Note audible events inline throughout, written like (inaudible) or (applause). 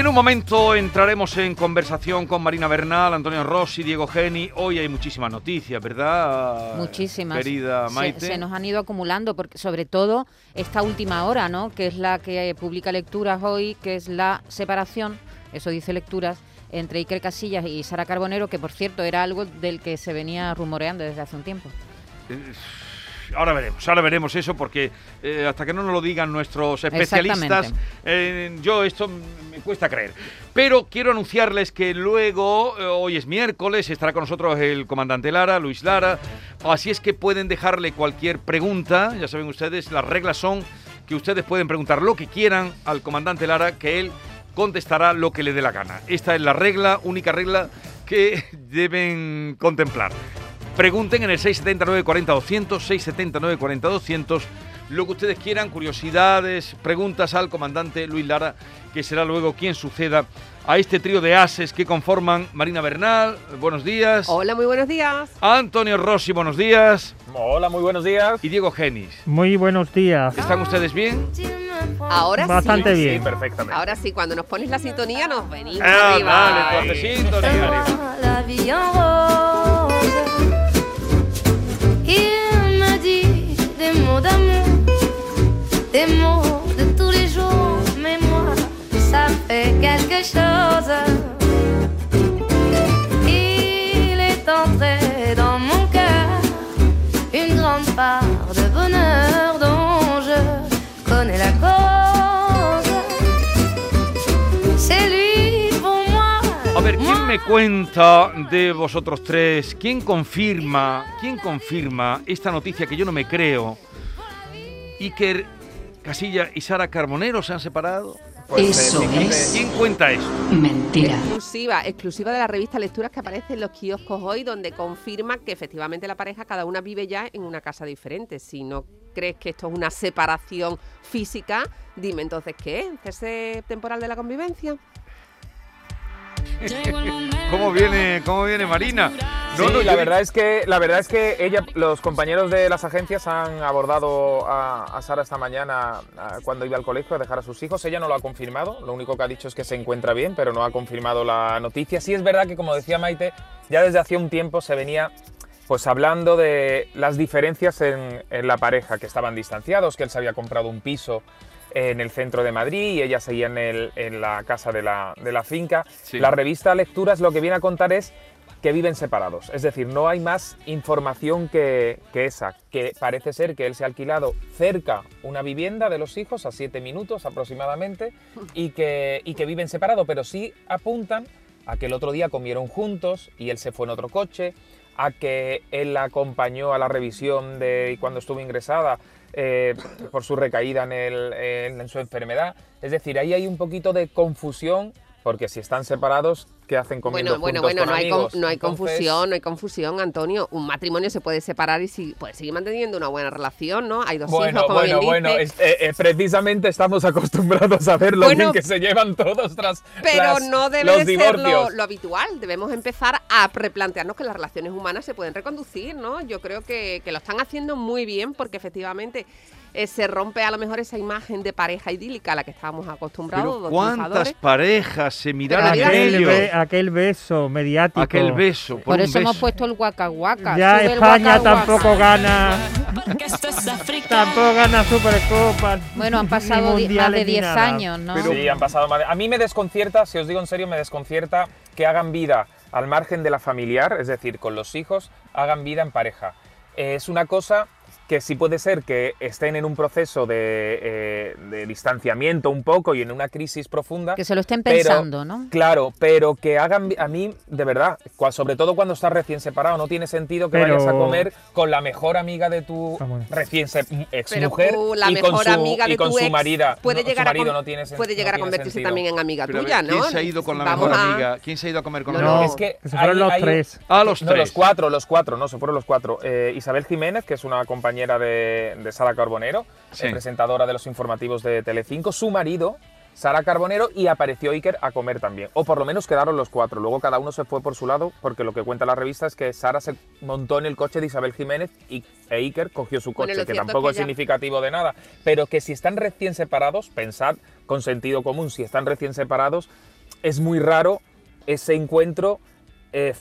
En un momento entraremos en conversación con Marina Bernal, Antonio Rossi, Diego Geni. Hoy hay muchísimas noticias, ¿verdad? Muchísimas. Querida Se- Maite. Se, nos han ido acumulando, porque sobre todo esta última hora, ¿no? Que es la que publica lecturas hoy, que es la separación, eso dice lecturas, entre Iker Casillas y Sara Carbonero, que por cierto era algo del que se venía rumoreando desde hace un tiempo. Eh, Ahora veremos, ahora veremos eso porque eh, hasta que no nos lo digan nuestros especialistas, eh, yo esto me cuesta creer. Pero quiero anunciarles que luego, eh, hoy es miércoles, estará con nosotros el comandante Lara, Luis Lara, así es que pueden dejarle cualquier pregunta, ya saben ustedes, las reglas son que ustedes pueden preguntar lo que quieran al comandante Lara, que él contestará lo que le dé la gana. Esta es la regla, única regla que (laughs) deben contemplar. Pregunten en el 679 40 200, 679 40 200, lo que ustedes quieran, curiosidades, preguntas al comandante Luis Lara, que será luego quien suceda a este trío de ases que conforman Marina Bernal, buenos días. Hola, muy buenos días. Antonio Rossi, buenos días. Hola, muy buenos días. Y Diego Genis. Muy buenos días. ¿Están ustedes bien? Ahora Bastante sí. bien. Sí, perfectamente. Ahora sí, cuando nos pones la sintonía nos venimos Ah, arriba. vale, entonces sintonía. Il me dit des mots d'amour, des mots de tous les jours, mais moi, ça fait quelque chose. Ver, ¿quién me cuenta de vosotros tres? ¿Quién confirma, quién confirma esta noticia que yo no me creo? Iker Casilla y Sara Carbonero se han separado. Pues, Eso eh, es ¿Quién cuenta eso? mentira. Exclusiva, exclusiva de la revista Lecturas que aparece en los kioscos hoy, donde confirma que efectivamente la pareja cada una vive ya en una casa diferente. Si no crees que esto es una separación física, dime entonces qué es, cese temporal de la convivencia. ¿Cómo viene, cómo viene Marina? Sí, la verdad es que la verdad es que ella, los compañeros de las agencias han abordado a, a Sara esta mañana a- cuando iba al colegio a dejar a sus hijos. Ella no lo ha confirmado. Lo único que ha dicho es que se encuentra bien, pero no ha confirmado la noticia. Sí es verdad que, como decía Maite, ya desde hacía un tiempo se venía pues hablando de las diferencias en, en la pareja, que estaban distanciados, que él se había comprado un piso en el centro de Madrid y ella seguía en, el- en la casa de la, de la finca. Sí. La revista Lecturas lo que viene a contar es que viven separados. Es decir, no hay más información que, que esa, que parece ser que él se ha alquilado cerca una vivienda de los hijos, a siete minutos aproximadamente, y que, y que viven separados, pero sí apuntan a que el otro día comieron juntos y él se fue en otro coche, a que él la acompañó a la revisión de cuando estuvo ingresada eh, por su recaída en, el- en- en su enfermedad. Es decir, ahí hay un poquito de confusión, porque si están separados, ¿qué hacen comiendo Bueno, bueno, bueno, no hay, con- no hay Entonces, confusión, no hay confusión, Antonio. Un matrimonio se puede separar y si, puede seguir manteniendo una buena relación, ¿no? Hay dos Bueno, hijos, como bueno, bien bueno, dice. es- eh, eh, precisamente estamos acostumbrados a ver lo Bueno, bien que se llevan todos tras Pero no debe los ser lo, habitual. Debemos empezar a replantearnos que las relaciones humanas se pueden reconducir, ¿no? Yo creo que, que lo están haciendo muy bien porque efectivamente eh, se rompe a lo mejor esa imagen de pareja idílica a la que estábamos acostumbrados. Pero ¿cuántas parejas se miraron Aquel, ellos? be- aquel beso mediático. Aquel beso, por, eso hemos puesto el Waka. Ya Sube España Waka. tampoco gana. tampoco gana Supercopa. Bueno, han pasado más de ni 10 nada. años, ¿no? Sí, han pasado más. de- A mí me desconcierta, si os digo en serio, me desconcierta que hagan vida al margen de la familiar, es decir, con los hijos, hagan vida en pareja. Eh, es una cosa que sí puede ser que estén en un proceso de, eh, de distanciamiento un poco y en una crisis profunda. Que se lo estén pero- pensando, ¿no? Claro, pero que hagan a mí, de verdad, sobre todo cuando estás recién separado, no tiene sentido que Pero- vayas a comer con la mejor amiga de tu recién ex Pero mujer la y mejor con su, amiga de y con tu su ex marida, puede no, llegar, su marido a, no tiene puede no llegar a convertirse sentido. también en amiga tuya, ver, ¿no? ¿Quién se ha ido con la Vamos mejor a- amiga? ¿Quién se ha ido a comer con No, la no, mejor Es que Que se fueron hay- los hay tres. Ah, los no, tres. los cuatro, los cuatro, no, se fueron los cuatro. Eh, Isabel Jiménez, que es una compañera de, de Sara Carbonero, Sí. eh, presentadora de los informativos de Telecinco, su marido Sara Carbonero y apareció Iker a comer también. O por lo menos quedaron los cuatro. Luego cada uno se fue por su lado porque lo que cuenta la revista es que Sara se montó en el coche de Isabel Jiménez y, e Iker cogió su coche, que tampoco que es ya- significativo de nada. Pero que si están recién separados, pensad con sentido común, si están recién separados, es muy raro ese encuentro. eh,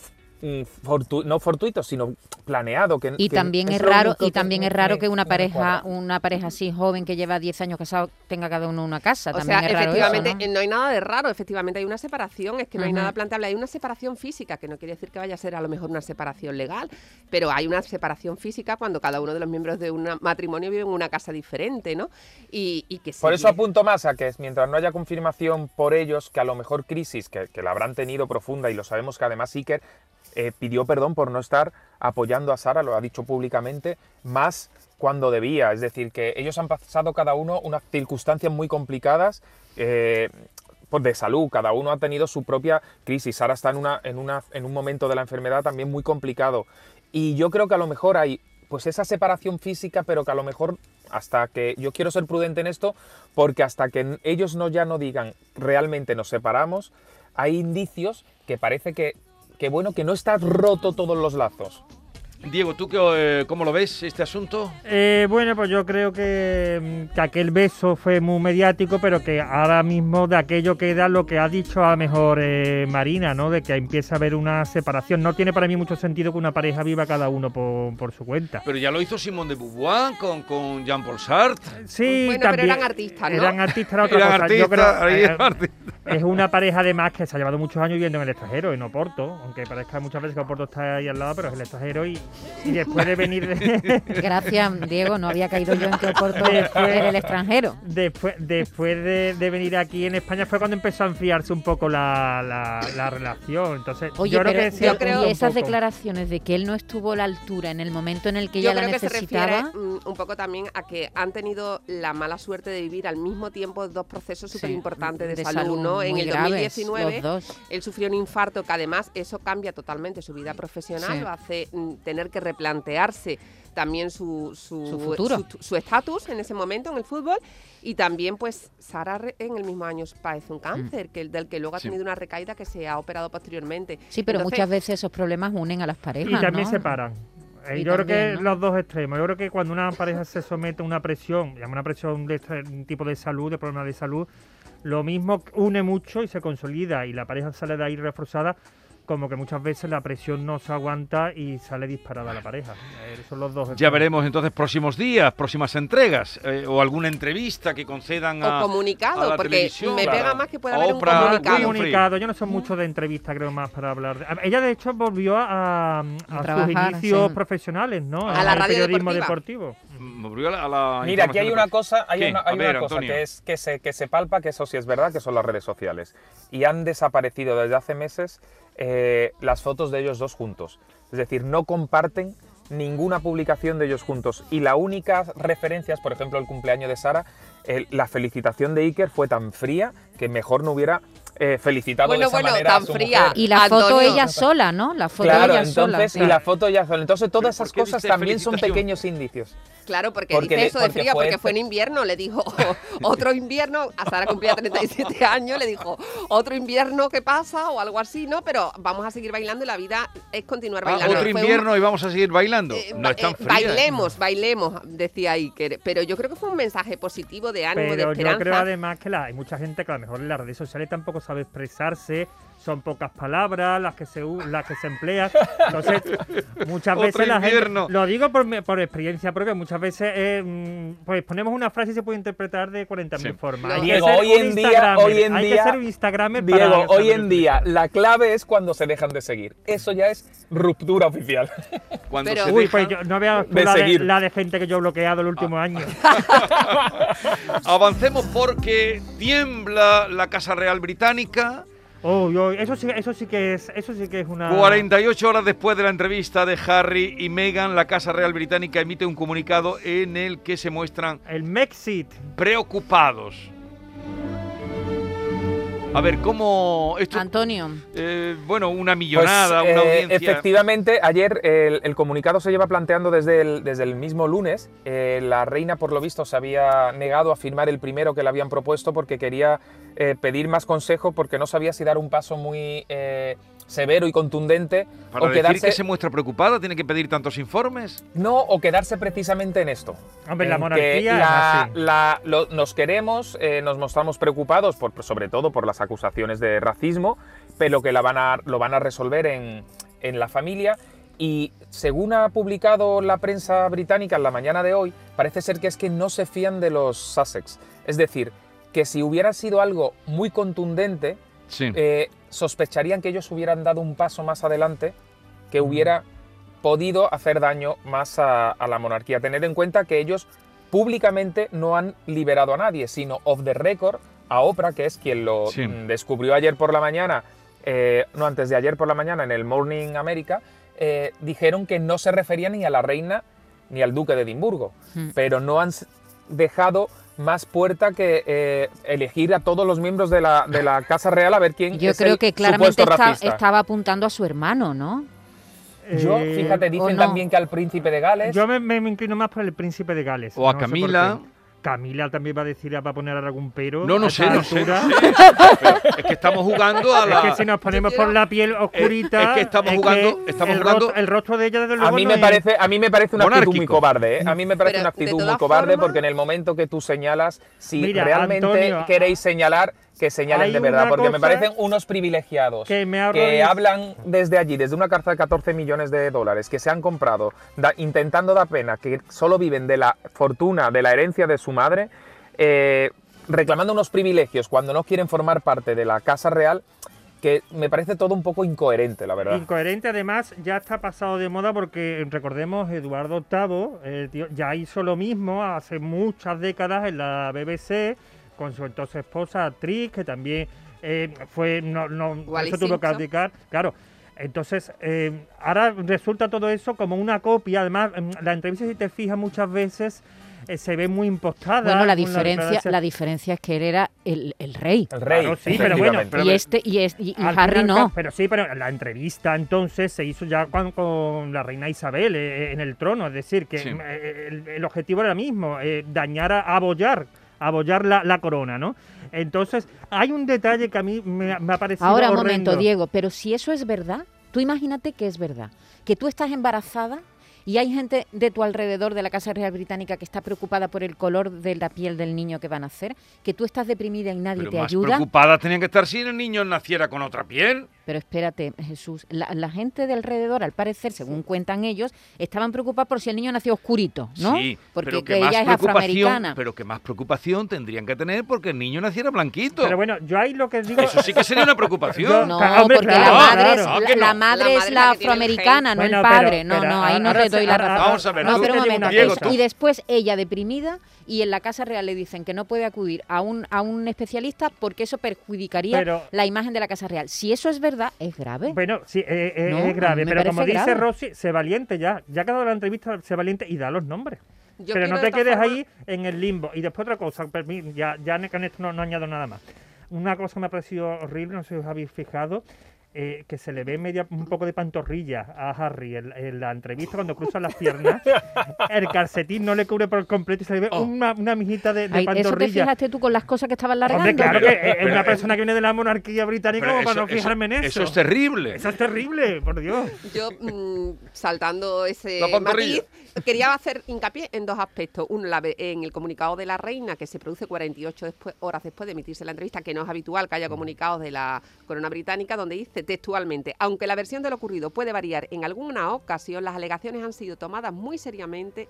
fortu- no fortuito, sino planeado. Que, Y que también es raro y también es raro que una pareja una pareja así joven que lleva 10 años casado tenga cada uno una casa. O también sea, es raro eso, efectivamente, ¿no? ¿no? hay nada de raro, efectivamente hay una separación, es que no hay nada planteable, hay una separación física, que no quiere decir que vaya a ser a lo mejor una separación legal, pero hay una separación física cuando cada uno de los miembros de un matrimonio vive en una casa diferente, ¿no? Y, y que Por sí- eso apunto más a que mientras no haya confirmación por ellos, que a lo mejor crisis, que, que la habrán tenido profunda y lo sabemos que además Iker eh, pidió perdón por no estar apoyando a Sara, lo ha dicho públicamente, más cuando debía. Es decir, que ellos han pasado cada uno unas circunstancias muy complicadas. eh, pues de salud, cada uno ha tenido su propia crisis. Sara está en, una, en, una, en un momento de la enfermedad también muy complicado. Y yo creo que a lo mejor hay pues esa separación física, pero que a lo mejor hasta que yo quiero ser prudente en esto, porque hasta que ellos no ya no digan realmente nos separamos, hay indicios que parece que, que bueno, que no está roto todos los lazos. Diego, ¿tú qué, eh, cómo lo ves este asunto? Eh, bueno, pues yo creo que, mm, que aquel beso fue muy mediático, pero que ahora mismo de aquello queda lo que ha dicho a lo mejor eh, Marina, ¿no? De que empieza a haber una separación. No tiene para mí mucho sentido que una pareja viva cada uno por, por su cuenta. Pero ya lo hizo Simón de Beauvoir con, con Jean-Paul Sartre. Sí, Bueno, pero eran artistas, ¿no? Eran artistas, era otra Eran cosa. Yo artistas, creo, eh, eran artistas. es una pareja además que se ha llevado muchos años viviendo en el extranjero, en Oporto, aunque parezca muchas veces que Oporto está ahí al lado, pero es el extranjero y, y después de venir de, (laughs) Gracias, Diego, no había caído yo en que Oporto Después- era el extranjero. después, después de, de venir aquí en España fue cuando empezó a enfriarse un poco la, la- la relación. Entonces, Oye, yo creo que yo creo- y esas declaraciones de que él no estuvo a la altura en el momento en el que Yo ella creo la que se refiere necesitaba. mm, un poco también a que han tenido la mala suerte de vivir al mismo tiempo dos procesos súper importantes de, salud, ¿no? En el graves, 2019 los dos. él sufrió un infarto que además eso cambia totalmente su vida profesional, Sí. lo hace mm, tener que replantearse también su su Su futuro. su- estatus en ese momento en el fútbol y también pues Sara en el mismo año padece un cáncer que del que luego ha Sí. tenido una recaída que se ha operado posteriormente. Sí, pero Entonces, muchas veces esos problemas unen a las parejas. Y también ¿no? separan. Eh, Y yo creo que ¿no? los dos extremos. Yo creo que cuando una pareja se somete a una presión, llama una presión de este tipo de salud, de problemas de salud, lo mismo une mucho y se consolida y la pareja sale de ahí reforzada, como que muchas veces la presión no se aguanta y sale disparada la pareja. Eh, son los dos Ya veremos entonces próximos días, próximas entregas eh, o alguna entrevista que concedan a, o comunicado, a la porque televisión. me Claro. pega más que pueda haber Oprah comunicado. Winfrey. comunicado. Yo no soy mucho de entrevistas, creo más para hablar. de- Ella, de hecho, volvió a, a sus trabajar, inicios sí. profesionales, ¿no? A la radio periodismo deportiva. deportivo. Me volvió a la, a la Mira, aquí hay una cosa, hay ¿Qué? una, hay A ver, una cosa que, es, que, se, que se palpa, que eso sí es verdad, que son las redes sociales. Y han desaparecido desde hace meses eh, las fotos de ellos dos juntos. Es decir, no comparten ninguna publicación de ellos juntos. Y la única referencia es, por ejemplo, el cumpleaños de Sara. la felicitación de Iker fue tan fría que mejor no hubiera eh, felicitado Bueno, de esa bueno, manera a tan su fría. mujer. Y la foto ella sola, ¿no? La foto Claro, ella sola. entonces, y la foto ya sola. Entonces, todas ¿Pero esas cosas también son pequeños indicios. Claro, porque, Porque dice eso de porque fue- porque fue en invierno, le dijo (laughs) otro invierno, a Sara cumplía 37 (laughs) años, le dijo otro invierno que pasa o algo así, ¿no? Pero vamos a seguir bailando y la vida es continuar Ah, bailando. otro Fue un- invierno y vamos a seguir bailando. eh, no es tan eh, fría. ¿eh? bailemos, bailemos, decía Iker. Pero yo creo que fue un mensaje positivo de ánimo, de Pero yo esperanza. creo además que la- hay mucha gente que a lo mejor en las redes sociales tampoco sabe expresarse, son pocas palabras las que se las que se emplean. Entonces, (laughs) muchas Otro veces la invierno. gente, lo digo por, por experiencia propia, muchas veces eh, mm, pues ponemos una frase y se puede interpretar de 40.000 Sí. formas. Diego, ser hoy en día, hoy en hay día, que ser un Instagramer para Diego, hoy saber en día la clave es cuando se dejan de seguir. Eso ya es ruptura oficial. (laughs) Cuando Pero- se Uy, dejan- pues yo no tú de la, de, seguir. la de gente que yo he bloqueado el último Ah. año. (laughs) Avancemos porque tiembla la Casa Real Británica. Oh, yo- eso sí, eso sí que es, eso sí que es una. 48 horas después de la entrevista de Harry y Meghan, la Casa Real Británica emite un comunicado en el que se muestran El Mexit. preocupados. A ver, ¿cómo esto? Antonio. eh, bueno, una millonada, Pues, una eh, audiencia. Efectivamente, ayer el, el comunicado se lleva planteando desde el, desde el mismo lunes. Eh, la reina, por lo visto, se había negado a firmar el primero que le habían propuesto porque quería eh, pedir más consejo porque no sabía si dar un paso muy eh, severo y contundente Para o decir quedarse que se muestra preocupada, tiene que pedir tantos informes. no o quedarse precisamente en esto. Hombre, en la que monarquía es la- así. la- lo- nos queremos, eh, nos mostramos preocupados, por, sobre todo por las acusaciones de racismo, pero que la van a, lo van a resolver en, en la familia. Y según ha publicado la prensa británica en la mañana de hoy, parece ser que es que no se fían de los Sussex. Es decir, que si hubiera sido algo muy contundente, Sí. eh, sospecharían que ellos hubieran dado un paso más adelante que hubiera podido hacer daño más a, a la monarquía. Tener en cuenta que ellos públicamente no han liberado a nadie, sino off the record a Oprah, que es quien lo Sí. mm, descubrió ayer por la mañana, eh, no antes de ayer por la mañana en el Morning America, eh, dijeron que no se refería ni a la reina ni al duque de Edimburgo, Mm. pero no han dejado más puerta que eh, elegir a todos los miembros de la, de la Casa Real a ver quién Yo es creo el que claramente está- estaba apuntando a su hermano, ¿no? Yo, Eh, fíjate, dicen no. también que al príncipe de Gales. Yo me, me- me inclino más por el príncipe de Gales. O a no sé por Camila. qué. Camila también va a decir, va a poner algún pero. No, no a sé, no sé, no (laughs) es que estamos jugando a Es la... que si nos ponemos por la piel oscurita. es que estamos jugando- estamos el, jugando- Rostro, el rostro de ella, desde a luego. mí no me es- parece, a mí me parece una actitud muy cobarde. ¿eh? A mí me parece Pero, una actitud muy cobarde porque en el momento que tú señalas, si Mira, realmente Antonio, queréis señalar, que señalen de verdad, porque me parecen unos privilegiados que me que hablan desde allí, desde una carta de 14 millones de dólares, que se han comprado da- intentando dar pena, que solo viven de la fortuna, de la herencia de su madre, eh, reclamando unos privilegios cuando no quieren formar parte de la Casa Real, que me parece todo un poco incoherente, la verdad. Incoherente, además, ya está pasado de moda porque, recordemos, Eduardo VIII tío, ya hizo lo mismo hace muchas décadas en la BBC con su entonces esposa, actriz, que también eh, fue. No, no, eso tuvo que abdicar, claro. Entonces, eh, ahora resulta todo eso como una copia. Además, en la entrevista, si te fijas, muchas veces eh, se ve muy impostada. Bueno, la diferencia, la diferencia es que él era el, el rey. El rey, Claro, sí, pero bueno. Pero a y este y, es- y- y Harry fin y al no. Pero sí, pero la entrevista entonces se hizo ya con, con la reina Isabel eh, en el trono, es decir, que Sí. eh, el, el objetivo era el mismo, eh, dañar, a, abollar, abollar la, la corona, ¿no? Entonces, hay un detalle que a mí me, ha- me ha parecido Ahora, un momento, Diego, pero si eso es verdad, tú imagínate que es verdad, que tú estás embarazada y hay gente de tu alrededor de la Casa Real Británica que está preocupada por el color de la piel del niño que van a hacer, que tú estás deprimida y nadie Pero te más ayuda. preocupadas tenían que estar si el niño naciera con otra piel. Pero espérate, Jesús, la, la gente de alrededor, al parecer, según cuentan ellos, estaban preocupados por si el niño nació oscurito, ¿no? Sí, Porque pero que que más ella es afroamericana. pero que más preocupación tendrían que tener porque el niño naciera blanquito. Pero bueno, yo ahí lo que digo... Eso sí que sería una preocupación. No, hombre, porque claro, la madre, claro. es, la, que no. la madre La es madre la afroamericana, no Bueno, el pero- padre. no, pero no, ahí no te doy la razón. Vamos a ver, No, pero un momento. Diego, Y después ella deprimida y en la Casa Real le dicen que no puede acudir a un, a un especialista porque eso perjudicaría Pero- la imagen de la Casa Real. Si eso es verdad, es grave. Bueno, sí, eh, eh, No, es grave, pero como dice grave. Rosy, sé valiente ya. Ya ha quedado la entrevista, sé valiente y da los nombres. Yo pero no te quedes ahí en el limbo. Y después otra cosa, permi- ya, ya con esto no, no añado nada más. Una cosa que me ha parecido horrible, no sé si os habéis fijado, eh, que se le ve media, un poco de pantorrilla a Harry en, en la entrevista cuando cruza las (laughs) piernas. el calcetín no le cubre por completo y se le ve Oh. una, una mijita de, de Ay, ¿Eso te pantorrilla. fijaste tú con las cosas que estaban largando? Hombre, claro Pero- que es una persona que viene de la monarquía británica como para no fijarme en eso. eso es terrible. Eso es terrible, por Dios. Yo, mm, saltando ese pantorrilla. matiz, quería hacer hincapié en dos aspectos. Uno, la ve- en el comunicado de la reina, que se produce 48 después- horas después de emitirse la entrevista, que no es habitual que haya comunicados de la corona británica, donde dice textualmente, aunque la versión de lo ocurrido puede variar en alguna ocasión, las alegaciones han sido tomadas muy seriamente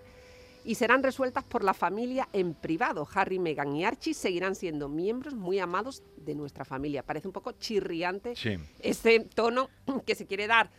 y serán resueltas por la familia en privado. Harry, Meghan y Archie seguirán siendo miembros muy amados de nuestra familia. Parece un poco chirriante Sí. ese tono (clears throat) que se quiere dar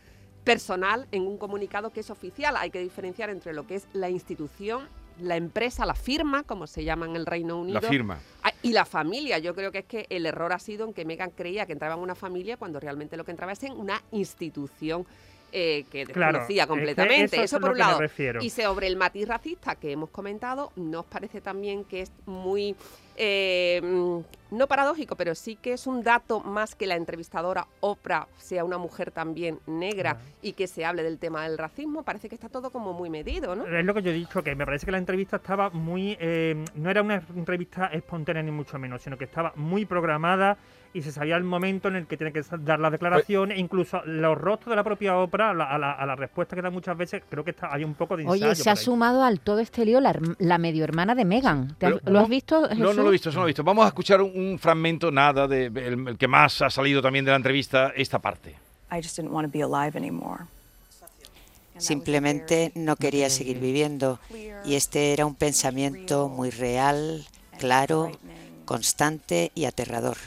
personal en un comunicado que es oficial. Hay que diferenciar entre lo que es la institución, la empresa, la firma, como se llama en el Reino Unido, La firma. y la familia. Yo creo que es que el error ha sido en que Megan creía que entraba en una familia cuando realmente lo que entraba es en una institución. Eh, que Claro, desconocía es que completamente. eso es por un lado. Y sobre el matiz racista que hemos comentado, ¿nos parece también que es muy eh, mm, no paradójico, pero sí que es un dato más que la entrevistadora Oprah sea una mujer también negra y que se hable del tema del racismo. Parece que está todo como muy medido, ¿no? Es lo que yo he dicho, que me parece que la entrevista estaba muy... eh, no era una entrevista espontánea ni mucho menos, sino que estaba muy programada y se sabía el momento en el que tiene que dar la declaración e incluso los rostros de la propia ópera, a la, a la- a la respuesta que da muchas veces, creo que está, hay un poco de ensayo. Oye, se ha ahí. sumado al todo este lío la, la medio hermana de Megan. ¿Te has- Pero, ¿Lo has visto, No, Jesús? no lo he visto, eso no lo he visto. Vamos a escuchar un, un fragmento, nada, de, el, el que más ha salido también de la entrevista, esta parte. I just didn't want to be alive anymore. Simplemente no quería seguir viviendo y este era un pensamiento muy real, claro, constante y aterrador.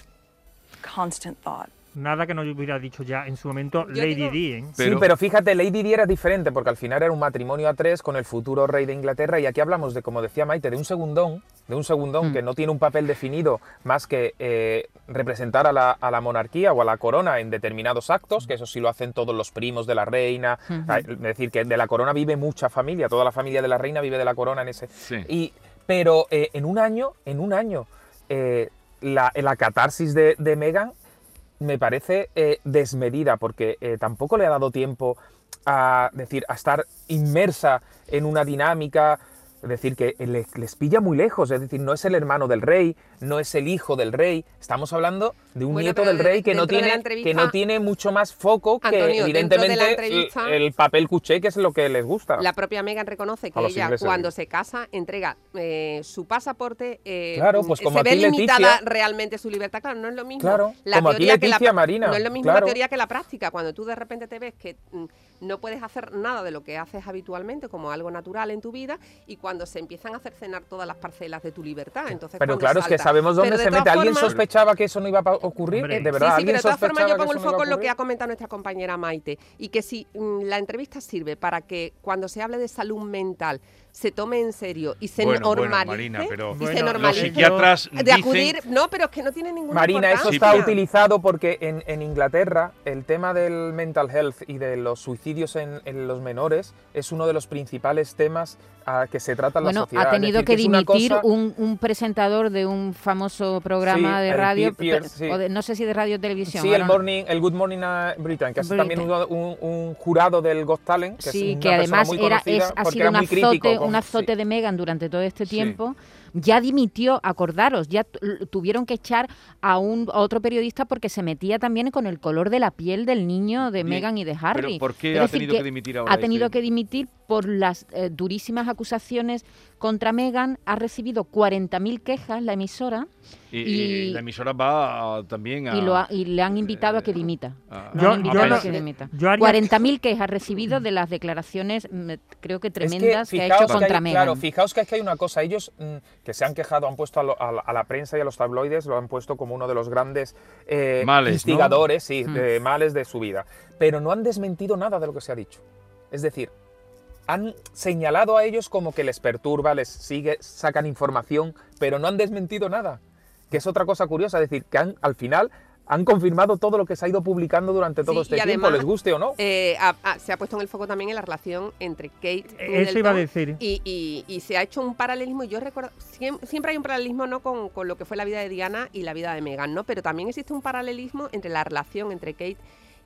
Constant thought. Nada que no hubiera dicho ya en su momento Yo Lady digo- Di, ¿eh? Pero- Sí, pero fíjate, Lady Di era diferente porque al final era un matrimonio a tres con el futuro rey de Inglaterra y aquí hablamos de, como decía Maite, de un segundón, de un segundón Mm. que no tiene un papel definido más que eh, representar a la, a la monarquía o a la corona en determinados actos, que eso sí lo hacen todos los primos de la reina, Ujú. Ah, es decir, que de la corona vive mucha familia, toda la familia de la reina vive de la corona en ese... Sí. Y, pero eh, en un año, en un año, eh, la, la catarsis de, de Meghan me parece eh, desmedida porque eh, tampoco le ha dado tiempo a decir a estar inmersa en una dinámica es decir que le- les pilla muy lejos es decir no es el hermano del rey no es el hijo del rey estamos hablando de un Bueno, nieto del rey que no tiene que no tiene mucho más foco que Antonio, evidentemente el, el papel cuché que es lo que les gusta La propia Megan reconoce que ella, cuando se casa, entrega eh, su pasaporte. eh, Claro, pues como se ve limitada Leticia- realmente su libertad. Claro, no es lo mismo. Claro, la como teoría que la Marina, No es lo mismo claro. la teoría que la práctica. Cuando tú de repente te ves que mm, no puedes hacer nada de lo que haces habitualmente como algo natural en tu vida y cuando se empiezan a cercenar todas las parcelas de tu libertad. Entonces, pero claro es que sabemos dónde se mete alguien sospechaba que eso no iba a ocurrir Hombre. de verdad Sí, sí, pero de todas formas yo pongo el foco en lo que ha comentado nuestra compañera Maite y que si mm, la entrevista sirve para que cuando se hable de salud mental se tome en serio y se Bueno, bueno, normalice Marina, pero y Bueno, se los normalice psiquiatras de dicen- acudir no pero es que no tiene ninguna Marina, eso está utilizado porque en, en Inglaterra el tema del mental health y de los suicidios en, en los menores es uno de los principales temas a que se trata en la Bueno, sociedad. ha tenido decir, que una dimitir cosa- un, un presentador de un famoso programa Sí, de el radio, Pier- pe- sí. o de- no sé si de radio o televisión. Sí, el, morning, el Good Morning uh, Britain, que es también Britain. un, un- un jurado del Got Talent, que sí, es una que persona además muy era, conocida es, ha porque sido era un muy crítico azote, con- un azote sí. de Megan durante todo este Sí. Ya dimitió, acordaros, ya tu- tuvieron que echar a un a otro periodista porque se metía también con el color de la piel del niño de Megan y de Harry. Pero ¿por qué Es ha decir, tenido que, dimitir ahora? ha tenido este? que dimitir por las eh, durísimas acusaciones contra Megan. Ha recibido 40.000 quejas la emisora Y, y y- la emisora va a- también a... y, lo ha- y le han invitado a que dimita. a- Yo- han invitado yo a no- que dimita. yo haría- 40.000 quejas recibido de las declaraciones, mm, creo que Es tremendas, que, ha hecho contra hay- Megan. Claro, fijaos que es que hay una cosa. Ellos mm, que se han quejado, han puesto a, lo- a la- a la prensa y a los tabloides, lo han puesto como uno de los grandes eh, Males, ¿no? instigadores, sí, Mm. de males de su vida. Pero no han desmentido nada de lo que se ha dicho. Es decir, han señalado a ellos como que les perturba, les sigue, sacan información, pero no han desmentido nada. Que es otra cosa curiosa, es decir, que han, al final han confirmado todo lo que se ha ido publicando durante todo Sí, este y tiempo, además- les guste o no. Eh, se ha puesto en el foco también en la relación entre Kate Eso iba a decir. Y, y- y se ha hecho un paralelismo, y yo recuerdo, siem- siempre, hay un paralelismo ¿no? Con, con lo que fue la vida de Diana y la vida de Meghan, ¿no? Pero también existe un paralelismo entre la relación entre Kate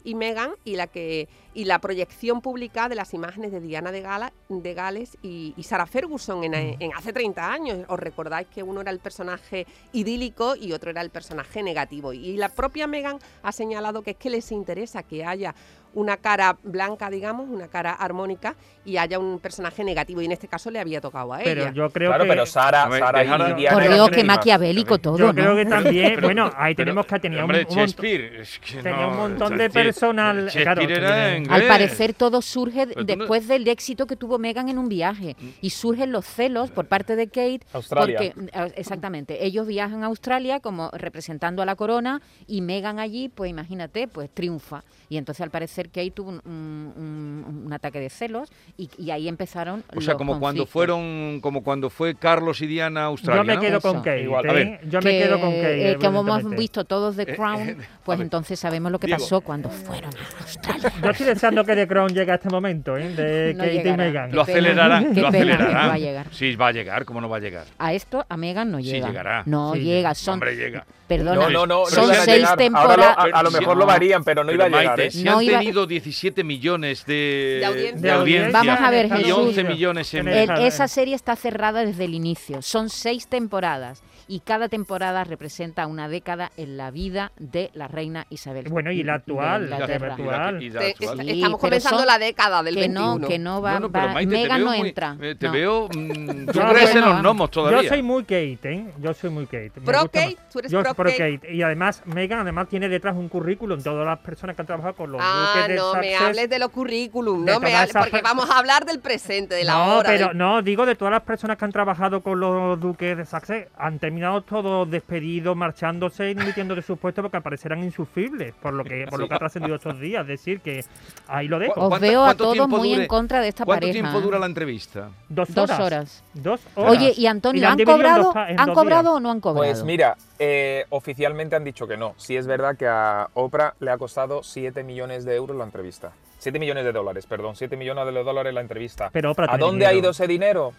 y Meghan y la que y la proyección pública de las imágenes de Diana de, Gala, de Gales y, y Sarah Ferguson en, en hace 30 años. Os recordáis que uno era el personaje idílico y otro era el personaje negativo. Y la propia Meghan ha señalado que es que les interesa que haya una cara blanca, digamos, una cara armónica y haya un personaje negativo. Y en este caso le había tocado a Pero ella. yo creo claro, que... pero Sara, ver, Sara y Diana Por eran Dios, qué primas. maquiavélico todo, Yo ¿no? creo que también, Pero- bueno, ahí pero- tenemos que tenía un, hombre, un montón- Shakespeare, es que tenía no, un montón de personal... Shakespeare claro, que era viene- inglés. Al parecer todo surge después del éxito que tuvo Megan en un viaje Mm. y surgen los celos por parte de Kate Australia. porque eh, exactamente ellos viajan a Australia como representando a la corona y Megan allí pues imagínate pues triunfa y entonces al parecer Kate tuvo un, un- ataque de celos y, y ahí empezaron O sea, los como cuando fueron, como cuando fue Carlos y Diana a Australia. Yo me ¿no? quedo con Eso. Kate. Igual, a ¿eh? ver. Yo me que, quedo con Kate. eh, como hemos visto todos The Eh, Crown, eh, pues entonces sabemos lo que pasó cuando fueron a Australia. Yo deseando que The Crown llegue a este momento, ¿eh? De No Kate y llegará. Meghan. Lo qué lo pena que no acelerarán. va a llegar. Sí, va a llegar, ¿cómo no va a llegar? A esto, a Megan no Sí, llega. llegará. No Sí, llega, son... Hombre, llega. Perdona, No, no, no, son no a seis llegar. Ahora temporadas... lo- a, a lo mejor lo varían, pero no Pero iba a llegar. Maite, ¿eh? si No han iba- tenido 17 millones de, De audiencia. de audiencia Vamos a ver, y Jesús. 11 millones en... El- esa serie está cerrada desde el inicio. Son seis temporadas y cada temporada representa una década en la vida de la reina Isabel. Bueno, y la actual, la- actual. estamos pero comenzando la década del que 21. no, que no va, Bueno, pero va- Maite, no muy- entra. eh, te no. veo... (laughs) mm, tú Yo- crees en los gnomos todavía. Yo soy muy Kate, ¿eh? Yo soy muy Kate. Me ¿Pro Kate? más. ¿Tú eres Yo pro pro Kate? Kate. Y además, Megan además tiene detrás un currículum. Todas las personas que han trabajado con los Ah, duques de no me hables de los currículum, de no me hables, porque vamos a hablar del presente, de la no, hora. pero del- no, digo de todas las personas que han trabajado con los duques de Sussex, han terminado todos despedidos, marchándose y dimitiendo de sus puestos porque aparecerán insufribles, por lo que por lo que ha trascendido estos días. Es decir, que ahí lo dejo. ¿Cuánto- Os veo a cuánto todos muy dure- en contra de esta ¿Cuánto pareja. tiempo ¿eh? dura la entrevista? Dos Dos horas. horas. Dos horas. Oye, y Antonio, ¿han dividido en dos cobrado, en ¿han cobrado o no han cobrado? Pues mira, eh, oficialmente han dicho que no. Sí es verdad que a Oprah le ha costado 7 millones de euros la entrevista. 7 millones de dólares, perdón. 7 millones de dólares la entrevista. Pero Oprah ¿A dónde ha ido ese dinero?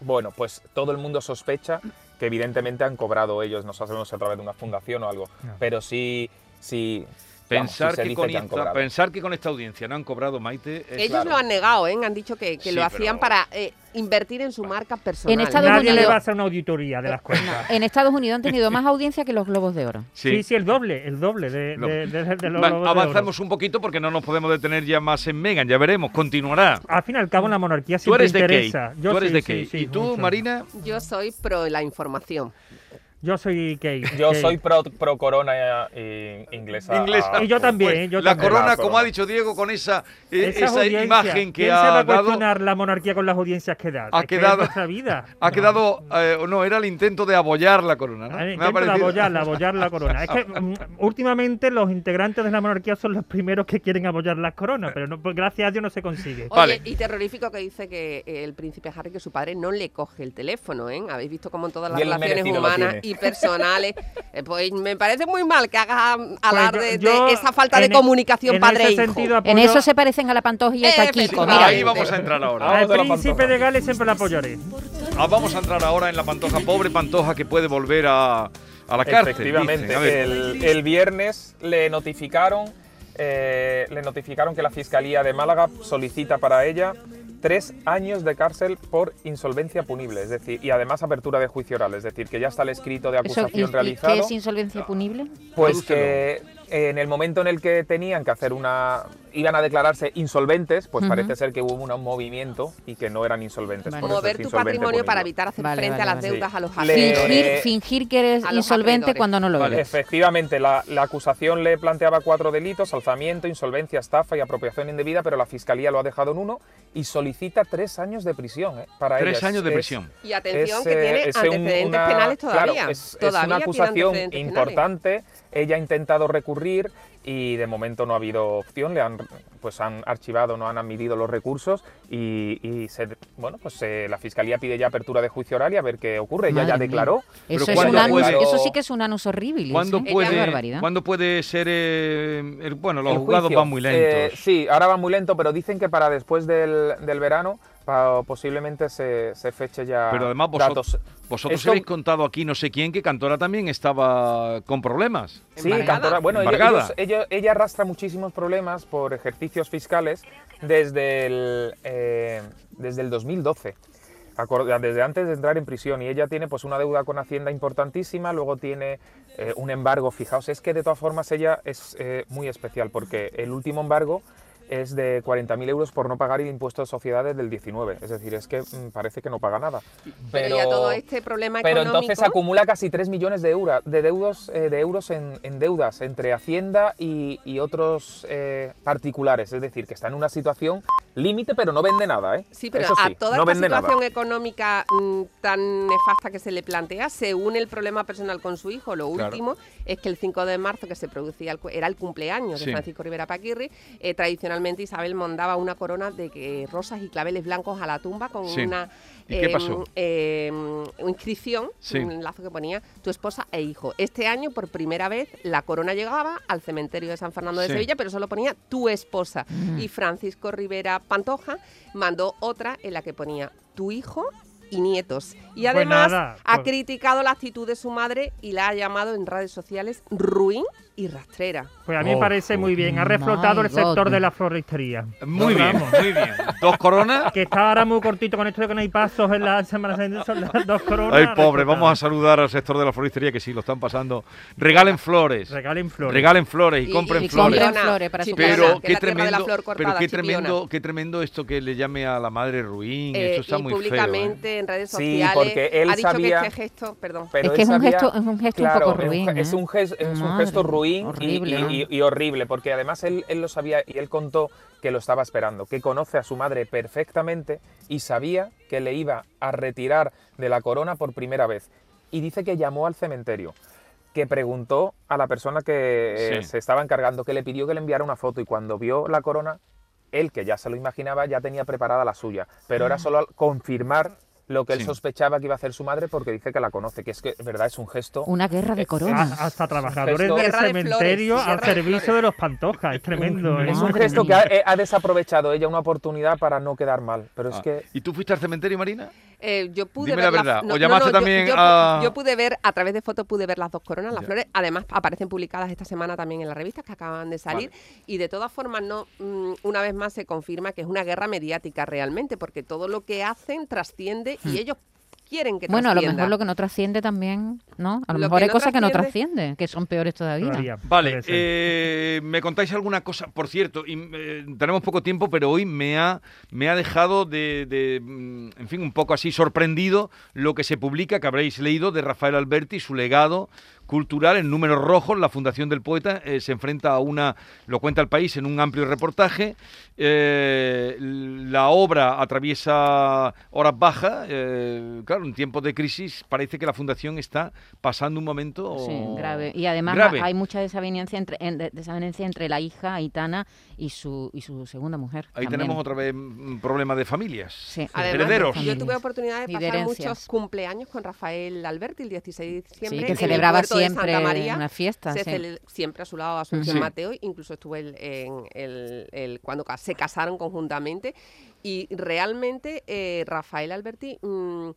Bueno, pues todo el mundo sospecha que evidentemente han cobrado ellos, no sabemos si a través de una fundación o algo, No. pero sí, sí Pensar, que con esta, pensar que con esta audiencia no han cobrado, Maite... es- Ellos claro. lo han negado, ¿eh? Han dicho que, que Sí, lo hacían pero- para eh, invertir en su marca personal. En Estados Nadie le Unidos- va a hacer una auditoría de las cuentas. En Estados Unidos han tenido más audiencia que los Globos de Oro. Sí, sí, el doble, el doble de, Lo- de- de- de los Va, Globos de Oro. avanzamos un poquito porque no nos podemos detener ya más en Megan, ya veremos, continuará. Al fin y al cabo, la monarquía Tú siempre eres de interesa. Kate, Yo tú eres sí, de sí, ¿Y tú, mucho. Marina? Yo soy pro la información. Yo soy Kate. Yo soy pro, pro corona eh, inglesa. Inglesa. a- Y yo también, Pues, yo la también. corona, como ha dicho Diego, con esa, eh, esa imagen que ¿quién se va ha a dado... cuestionar la monarquía con las audiencias que da? Ha Es que quedado- nuestra vida. Ha No. quedado, eh, no, era el intento de abollar la corona, ¿no? Me ha intento de parecido- abollar, abollar la corona. Es que (laughs) mm, últimamente los integrantes de la monarquía son los primeros que quieren abollar las coronas, pero no, pues, gracias a Dios no se consigue. Oye, Vale. y terrorífico que dice que eh, el príncipe Harry, que su padre no le coge el teléfono, ¿eh? Habéis visto cómo en todas las relaciones humanas. Y personales, (laughs) eh, pues me parece muy mal que hagas alarde Pues yo- de esa falta de e- comunicación en padre e hijo. En eso se parecen a la Pantoja y a Kiko. Mira, Ahí vamos a entrar ahora. Al la príncipe de Gales siempre lo apoyaré. Ah, vamos a entrar ahora en la Pantoja, pobre Pantoja que puede volver a, a la cárcel. Efectivamente, dicen. El viernes le notificaron, eh, le notificaron que la Fiscalía de Málaga solicita para ella tres años de cárcel por insolvencia punible, es decir, y además apertura de juicio oral, es decir, que ya está el escrito de Eso, ¿y- acusación y realizado. ¿Qué es insolvencia punible? Pues que en el momento en el que tenían que hacer una. Iban a declararse insolventes, pues parece ser que hubo un movimiento y que no eran insolventes. Vale. Mover tu insolvente patrimonio para evitar hacer Vale, frente vale, a las vale. deudas a los acreedores. Fingir, Eh, fingir que eres insolvente cuando no lo Vale. eres. Efectivamente, la, la acusación le planteaba cuatro delitos: alzamiento, insolvencia, estafa y apropiación indebida, pero la fiscalía lo ha dejado en uno y solicita tres años de prisión ¿eh? para Tres años de Es- prisión. Y atención, es, que tiene antecedentes una- penales todavía. es, es todavía una acusación penales. importante. Ella ha intentado recurrir y de momento no ha habido opción. Le han, pues han archivado, no han admitido los recursos y, y se- bueno, pues eh, la fiscalía pide ya apertura de juicio oral y a ver qué ocurre. Ella ya Madre mía. declaró. Pero Eso, es ¿cuándo un anus- puede- eso sí que es un anus horribilis. ¿Cuándo ¿eh? puede. ¿Cuándo puede ser.? eh, el- bueno, los El juzgados juicio, van muy lentos. eh, sí, ahora van muy lento, pero dicen que para después del, del verano posiblemente se, se feche ya Pero además vosotros, datos. vosotros Esto- habéis contado aquí no sé quién que Cantora también estaba con problemas. Sí, Embargada. Cantora. Bueno, ellos- Embargada. ellos- ella, ella arrastra muchísimos problemas por ejercicios fiscales desde el, eh, desde el 2012. acor- Desde antes de entrar en prisión y ella tiene pues una deuda con Hacienda importantísima, luego tiene eh, un embargo, fijaos, es que de todas formas ella es eh, muy especial porque el último embargo es de 40.000 euros por no pagar el impuesto de sociedades del 19, es decir, es que mm, parece que no paga nada. Pero, ya todo este problema Pero económico... entonces acumula casi 3 millones de, euro, de, deudos, eh, de euros en, en deudas entre Hacienda y, y otros eh, particulares. Es decir, que está en una situación límite, pero no vende nada, ¿eh? Sí, pero Eso a sí, toda no esta vende nada. situación económica mm, tan nefasta que se le plantea, se une el problema personal con su hijo. Lo Claro. último es que el 5 de marzo, que se producía el era el cumpleaños Sí. de Francisco Rivera Paquirri, eh, tradicionalmente Isabel mandaba una corona de que- rosas y claveles blancos a la tumba con Sí. una ¿Y qué em, em, inscripción, Sí. un lazo que ponía tu esposa e hijo. Este año, por primera vez, la corona llegaba al cementerio de San Fernando de Sí. Sevilla, pero solo ponía tu esposa. Y Francisco Rivera Pantoja mandó otra en la que ponía tu hijo y nietos. Y Pues además ha pues- criticado la actitud de su madre y la ha llamado en redes sociales ruin y rastrera. Pues a mí me Oh, parece muy bien. Ha reflotado el sector God. de la floristería. Muy bien, Vamos. muy bien. Dos coronas. Que está ahora muy cortito con esto de que no hay pasos en la Semana Santa. Son las dos coronas. Ay, pobre, vamos a saludar al sector de la floristería que sí, lo están pasando. Regalen flores. Regalen flores. Regalen flores y, Y- compren y flores. compren flores para Chipiona, Pero que qué tremendo, flor pero cortada, qué tremendo, qué tremendo esto que le llame a la madre ruin. Eh, Esto está y muy feo. ¿eh? En redes Sí, sociales porque él ha dicho sabía- que este gesto, perdón, Pero Es que es un sabía- gesto- es un gesto un poco es ruin, Es ¿eh? un, es Madre, gesto ruin y- horrible, y, y- y horrible, porque además él, él lo sabía y él contó que lo estaba esperando, que conoce a su madre perfectamente y sabía que le iba a retirar de la corona por primera vez. Y dice que llamó al cementerio, que preguntó a la persona que eh, Sí. se estaba encargando, que le pidió que le enviara una foto y cuando vio la corona, él que ya se lo imaginaba ya tenía preparada la suya, pero era solo al confirmar lo que él Sí. sospechaba que iba a hacer su madre porque dice que la conoce, que es que, verdad, es un gesto... Una guerra de coronas. A- hasta trabajadores del de cementerio flores, al de servicio de los pantojas. Es tremendo. ¿eh? Es un gesto que ha, eh, ha desaprovechado ella una oportunidad para no quedar mal, pero es Ah. que ¿Y tú fuiste al cementerio, Marina? Eh, yo pude Dime ver la la- verdad, ¿o llamaste yo- también yo, pu- a- yo pude ver, a través de fotos pude ver las dos coronas, las Ya. flores. Además, aparecen publicadas esta semana también en las revistas que acaban de salir. Y de todas formas, no mm, una vez más se confirma que es una guerra mediática realmente, porque todo lo que hacen trasciende y ellos quieren que. Bueno, a lo mejor lo que no trasciende también, ¿no? A lo, Lo mejor hay no cosas que no trasciende- trascienden, que son peores todavía. Todavía, Vale, eh, me contáis alguna cosa, por cierto, y, eh, tenemos poco tiempo, pero hoy me ha, me ha dejado de, de, mm, en fin, un poco así sorprendido lo que se publica, que habréis leído, de Rafael Alberti, su legado cultural en números rojos. La Fundación del Poeta eh, se enfrenta a una, lo cuenta el país en un amplio reportaje. Eh, la obra atraviesa horas bajas. eh, claro, en tiempos de crisis parece que la Fundación está pasando un momento Sí, grave. Y además grave. hay mucha desaveniencia entre, en- de- desaveniencia entre la hija Aitana y su, y su segunda mujer. Ahí también. tenemos otra vez un problema de familias. Sí. Además, herederos. yo tuve oportunidad de pasar de muchos cumpleaños con Rafael Alberti el 16 de diciembre. Sí, en que el de siempre Santa María. una fiesta. Se sí. siempre a su lado Asunción Sí. Mateo, incluso estuve el- en el, el- cuando se casaron conjuntamente y realmente eh, Rafael Alberti mm,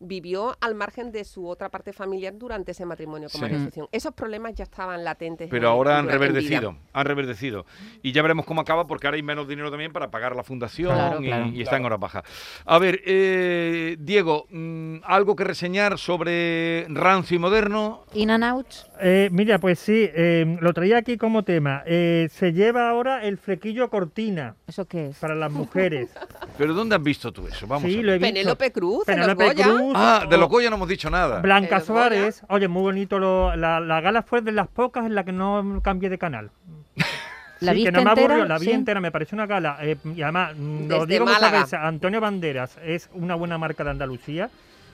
vivió al margen de su otra parte familiar durante ese matrimonio con Sí. María. Asunción. Esos problemas ya estaban latentes. Pero en- ahora han reverdecido, han reverdecido. Y ya veremos cómo acaba, porque ahora hay menos dinero también para pagar la fundación Claro, y, claro. y está en horas bajas. A ver, eh, Diego, mm, ¿algo que reseñar sobre rancio y moderno? In and out. Eh, mira, pues sí, eh, lo traía aquí como tema. Eh, se lleva ahora el flequillo cortina ¿Eso qué es? para las mujeres. (laughs) ¿Pero dónde has visto tú eso? Vamos sí, a lo he ver. visto. Penélope Cruz, en los Penélope Goya. Ah, de o- los Goya no hemos dicho nada. Blanca. Suárez. Oye, muy bonito. Lo, la, la gala fue de las pocas en la que no cambié de canal. (laughs) ¿La sí, que no me entera? aburrió, la vi Sí. entera, me pareció una gala. eh, y además, mm, lo Desde digo muchas Málaga. veces, Antonio Banderas es una buena marca de Andalucía.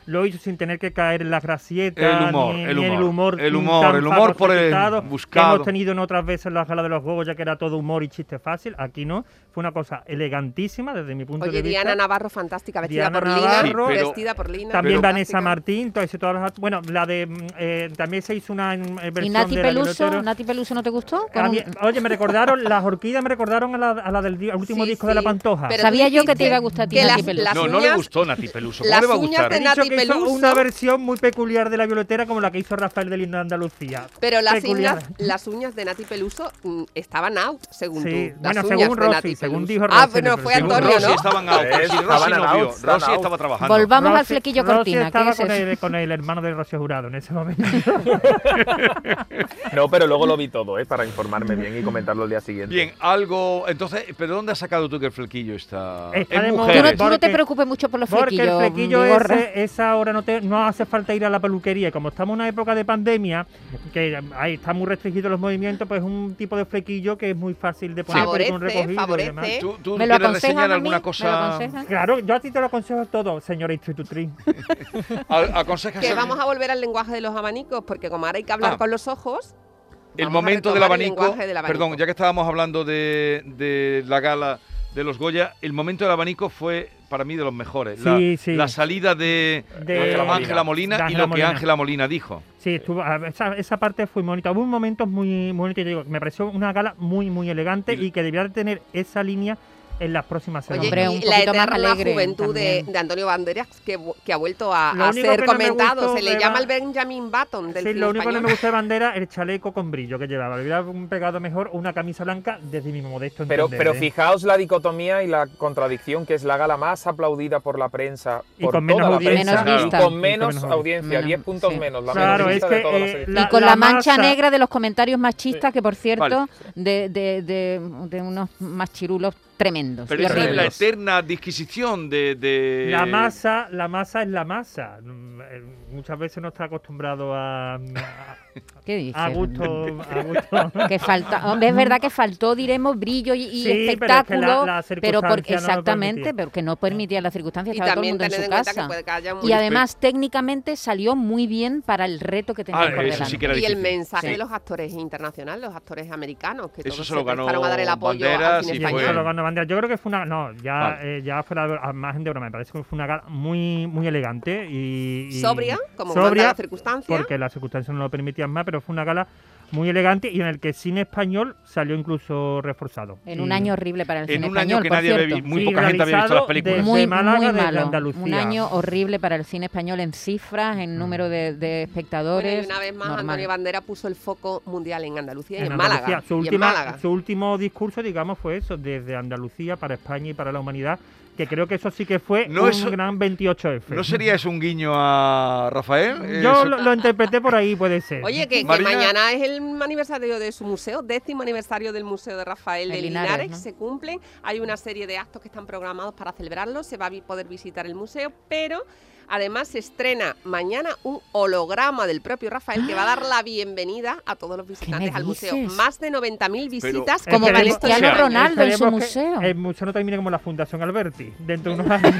Lo hizo sin tener que caer en las grasietas, El humor, ni, el ni en el humor, humor. el humor, tan el humor por el fagocitado Que buscado. hemos tenido en otras veces en la gala de los Goya, que era todo humor y chiste fácil. Aquí no. Fue una cosa elegantísima desde mi punto Oye, de vista. Diana Navarro, fantástica, vestida Diana por Lina. Sí, pero- vestida por Lina. También Pero- Vanessa. Martín, todas las, bueno, la de mm, eh, también se hizo una mm, eh, versión ¿Y Nati de la Peluso? Violotero. ¿Nati Peluso no te gustó? A mí- oye, me recordaron, las orquídeas me recordaron a la, a la del di- último Sí, disco de la sí. Pantoja. Pero Sabía yo que te iba a gustar a ti Nati Peluso. no, no le gustó Nati Peluso. ¿Cómo le va a gustar? Que hizo Peluso. una versión muy peculiar de la violotera como la que hizo Rafael del Himno de Andalucía. Pero las Peculiar. uñas, las uñas de Nati Peluso mm, estaban out, según Sí, tú. bueno, Las según uñas de Rosy, según Peluso. dijo Ah, Rosy, bueno, pero fue según Antonio, Rosy ¿no? estaban out. Eh, Rosy estaban no out, vio. Rosy out. estaba trabajando. Volvamos al Rosy- flequillo Rosy cortina. ¿Qué estaba es con eso? el, con el hermano de Rocío Jurado en ese momento. (laughs) No, pero luego lo vi todo, ¿eh? Para informarme bien y comentarlo el día siguiente. Bien, algo. Entonces, ¿pero dónde has sacado tú que el flequillo está? Está en de moda. Tú no, tú no te preocupes mucho por los Porque el flequillos, flequillo ese, esa esa hora no, te, no hace falta ir a la peluquería. Y como estamos en una época de pandemia, que ahí están muy restringidos los movimientos, pues es un tipo de flequillo que es muy fácil de poner Favorece, con recogido y demás. ¿Tú, tú ¿Me lo quieres reseñar a mí? alguna ¿Me lo cosa? Claro, yo a ti te lo aconsejo todo, señora institutriz. (laughs) Aconsejas Que vamos a volver al lenguaje de los abanicos, porque como ahora hay que hablar Ah. con los ojos, el momento del abanico, del abanico. Perdón, ya que estábamos hablando de, de la gala de los Goya, el momento del abanico fue para mí de los mejores. La, Sí, sí. la salida de, De Ángela Molina, y lo que. Ángela Molina dijo. Sí, estuvo, esa, esa parte fue muy bonita. Hubo momentos muy, muy bonitos, me pareció una gala muy, muy elegante Y- y que debía de tener esa línea en las próximas Oye, semanas. Hombre, y un la poquito más eterna alegre juventud de, Antonio Banderas, que, ha vuelto a, ser no comentado. gustó Se le llama la- el Benjamin Button del Sí, lo único que no me gustó de bandera el chaleco con brillo que llevaba. Le hubiera pegado mejor una camisa blanca desde mi modesto Pero, entender, pero ¿eh? fijaos la dicotomía y la contradicción que es la gala más aplaudida por la prensa, Y por con menos toda la audiencia. prensa, Menos y vista. con Y con menos audiencia, menos, 10 puntos sí. menos, la Claro, menos es vista que, de todas las eh, y con la, mancha masa- negra de los comentarios machistas que, por cierto, Vale. de, de, de, de unos machirulos tremendos Pero esa es la eterna disquisición de... de- La masa, la masa es la masa. Mm, eh, Muchas veces no está acostumbrado a, a, ¿Qué dices? a gusto, a gusto. (laughs) Que falta, hombre, es verdad que faltó, diremos, brillo y, y Sí, pero es que espectáculo, la- la pero porque no exactamente, permitía. pero que no permitía las circunstancias, Y estaba todo el mundo en su casa. Y además técnicamente salió muy bien para el reto que tenía Ah, por delante. sí que era y el mensaje Sí. de los actores internacionales, los actores americanos, que Eso todos se lo ganó a dar el apoyo Banderas al cine español. Bandera. Yo creo que fue una. No, ya, Vale. eh, ya fuera de- a margen de broma. Me parece que fue una gala muy, muy elegante y. y- Sobria, como manda la circunstancia. Porque las circunstancias no lo permitían más, pero fue una gala muy elegante y en el que el cine español salió incluso reforzado. En un año horrible para el En cine un año español, que por nadie había muy Sí, poca gente había visto las películas. desde muy, Málaga, muy desde malo. Andalucía. Un año horrible para el cine español en cifras, en número de, de Bueno, espectadores. y una vez más, normal. Antonio Bandera puso el foco mundial en Andalucía y en en, Andalucía. Málaga. Su, y en última, Málaga. su último discurso, digamos, fue eso, desde Andalucía para España y para la humanidad, que creo que eso sí que fue No, un eso- gran 28F. ¿No sería eso un guiño a Rafael? Yo lo, lo interpreté por ahí, puede ser. Oye, que, mañana es el aniversario de su museo, décimo aniversario del Museo de Rafael de De Linares, Linares, ¿no? se cumplen. Hay una serie de actos que están programados para celebrarlo, se va a poder visitar el museo, pero además se estrena mañana un holograma del propio Rafael que va a dar la bienvenida a todos los visitantes al museo. Más de 90.000 visitas Pero- Como Cristiano o sea, Ronaldo en su museo. El museo no termine como la Fundación Alberti, dentro de unos (laughs) años.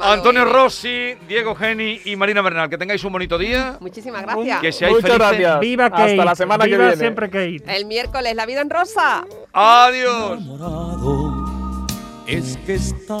Antonio Rossi, Diego Geni y Marina Bernal, que tengáis un bonito día. Muchísimas gracias. Que seáis Muchas felices. gracias. ¡Viva Kate! Hasta la semana que ¡Viva viene. siempre Kate! El miércoles, La vida en rosa. Adiós. enamorado es que estás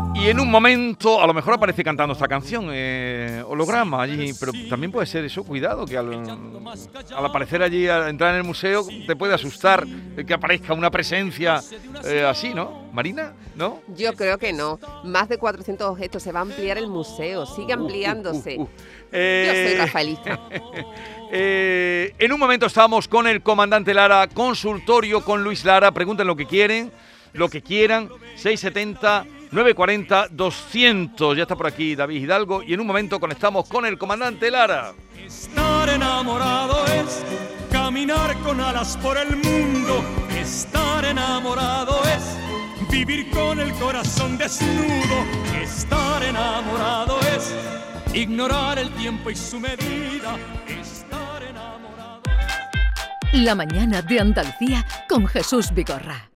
Y en un momento, a lo mejor aparece cantando esta canción, eh, holograma allí, pero también puede ser eso, cuidado, que al, al aparecer allí, al entrar en el museo, te puede asustar que aparezca una presencia eh, así, ¿no? Marina, ¿no? Yo creo que no. Más de 400 objetos. Se va a ampliar el museo. Sigue ampliándose. Uh, uh, uh. Yo soy Eh, rafaelista. (laughs) en un momento estamos con el comandante Lara, consultorio con Luis Lara, pregunten lo que quieren, lo que quieran, 670 940 200. Ya está por aquí David Hidalgo y en un momento conectamos con el comandante Lara. Estar enamorado es caminar con alas por el mundo. Estar enamorado es vivir con el corazón desnudo. Estar enamorado es ignorar el tiempo y su medida. Estar enamorado. La mañana de Andalucía con Jesús Vigorra.